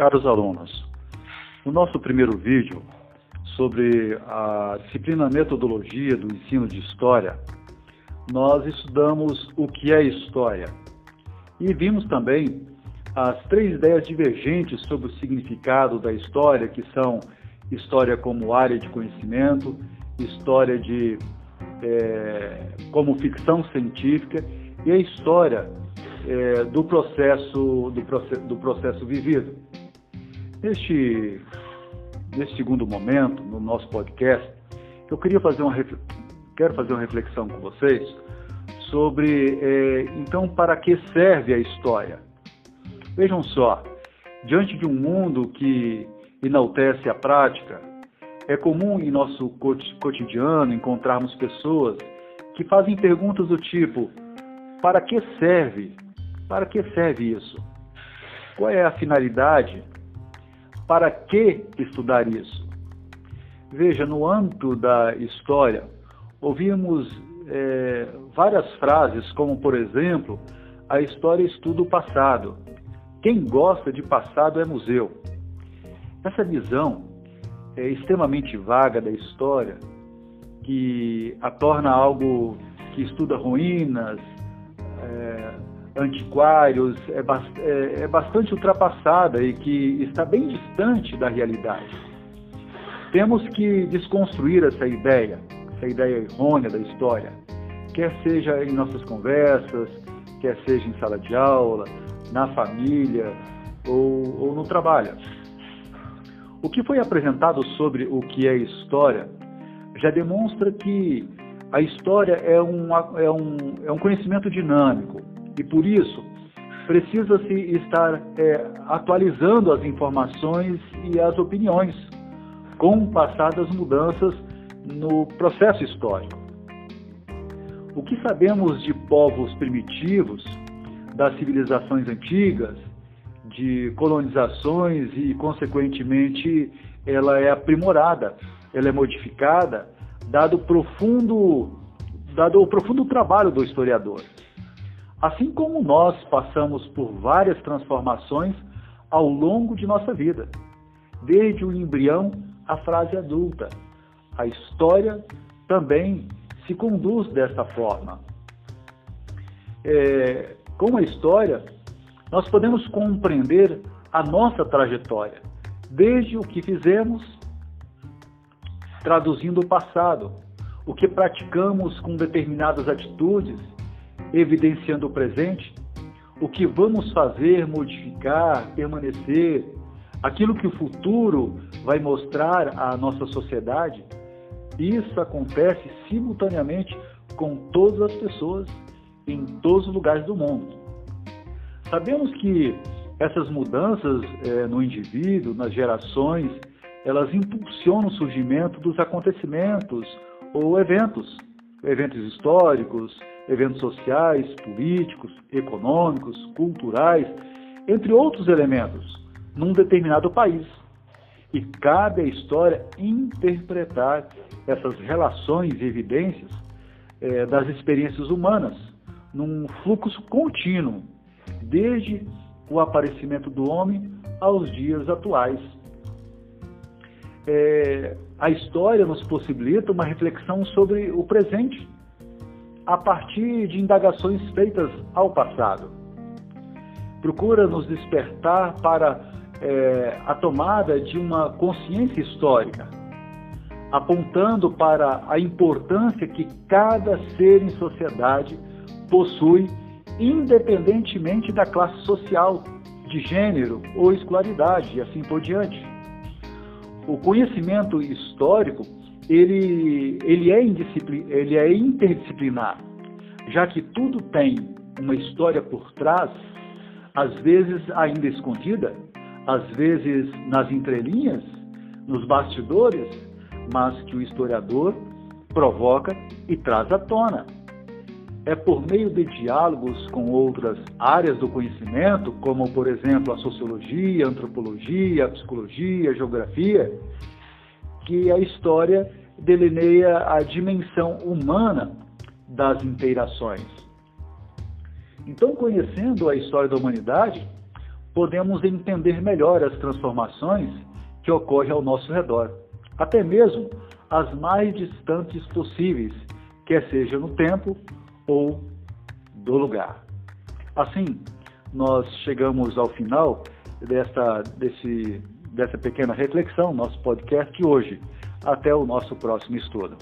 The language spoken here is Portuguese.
Caros alunos, no nosso primeiro vídeo sobre a disciplina Metodologia do Ensino de História, nós estudamos o que é história e vimos também as três ideias divergentes sobre o significado da história, que são história como área de conhecimento, história de é, como ficção científica e a história é, do processo do, processo do processo vivido. Neste, neste segundo momento, no nosso podcast, eu queria fazer uma, quero fazer uma reflexão com vocês sobre, é, então, para que serve a história. Vejam só, diante de um mundo que enaltece a prática, é comum em nosso cotidiano encontrarmos pessoas que fazem perguntas do tipo: para que serve? Para que serve isso? Qual é a finalidade? Para que estudar isso? Veja, no âmbito da história, ouvimos é, várias frases, como, por exemplo, a história estuda o passado. Quem gosta de passado é museu. Essa visão é extremamente vaga da história, que a torna algo que estuda ruínas, é, antiquários é, é, é bastante ultrapassada e que está bem distante da realidade. Temos que desconstruir essa ideia, essa ideia errônea da história, quer seja em nossas conversas, quer seja em sala de aula, na família ou, ou no trabalho. O que foi apresentado sobre o que é história já demonstra que a história é um, é um, é um conhecimento dinâmico, e por isso precisa-se estar é, atualizando as informações e as opiniões com passadas mudanças no processo histórico. O que sabemos de povos primitivos, das civilizações antigas, de colonizações e, consequentemente, ela é aprimorada, ela é modificada, dado, profundo, dado o profundo trabalho do historiador. Assim como nós passamos por várias transformações ao longo de nossa vida, desde o embrião à frase adulta. A história também se conduz dessa forma. É, com a história, nós podemos compreender a nossa trajetória, desde o que fizemos, traduzindo o passado, o que praticamos com determinadas atitudes evidenciando o presente, o que vamos fazer, modificar, permanecer, aquilo que o futuro vai mostrar à nossa sociedade, isso acontece simultaneamente com todas as pessoas em todos os lugares do mundo. Sabemos que essas mudanças é, no indivíduo, nas gerações, elas impulsionam o surgimento dos acontecimentos ou eventos, eventos históricos, eventos sociais, políticos, econômicos, culturais, entre outros elementos, num determinado país. E cabe à história interpretar essas relações e evidências é, das experiências humanas num fluxo contínuo, desde o aparecimento do homem aos dias atuais. É, a história nos possibilita uma reflexão sobre o presente a partir de indagações feitas ao passado. Procura nos despertar para é, a tomada de uma consciência histórica, apontando para a importância que cada ser em sociedade possui, independentemente da classe social, de gênero ou escolaridade, e assim por diante. O conhecimento histórico ele, ele, é ele é interdisciplinar, já que tudo tem uma história por trás, às vezes ainda escondida, às vezes nas entrelinhas, nos bastidores, mas que o historiador provoca e traz à tona. É por meio de diálogos com outras áreas do conhecimento, como, por exemplo, a sociologia, a antropologia, a psicologia, a geografia, que a história delineia a dimensão humana das inteirações. Então, conhecendo a história da humanidade, podemos entender melhor as transformações que ocorrem ao nosso redor, até mesmo as mais distantes possíveis, quer seja no tempo ou do lugar. Assim, nós chegamos ao final dessa, desse, dessa pequena reflexão, nosso podcast de hoje. Até o nosso próximo estudo.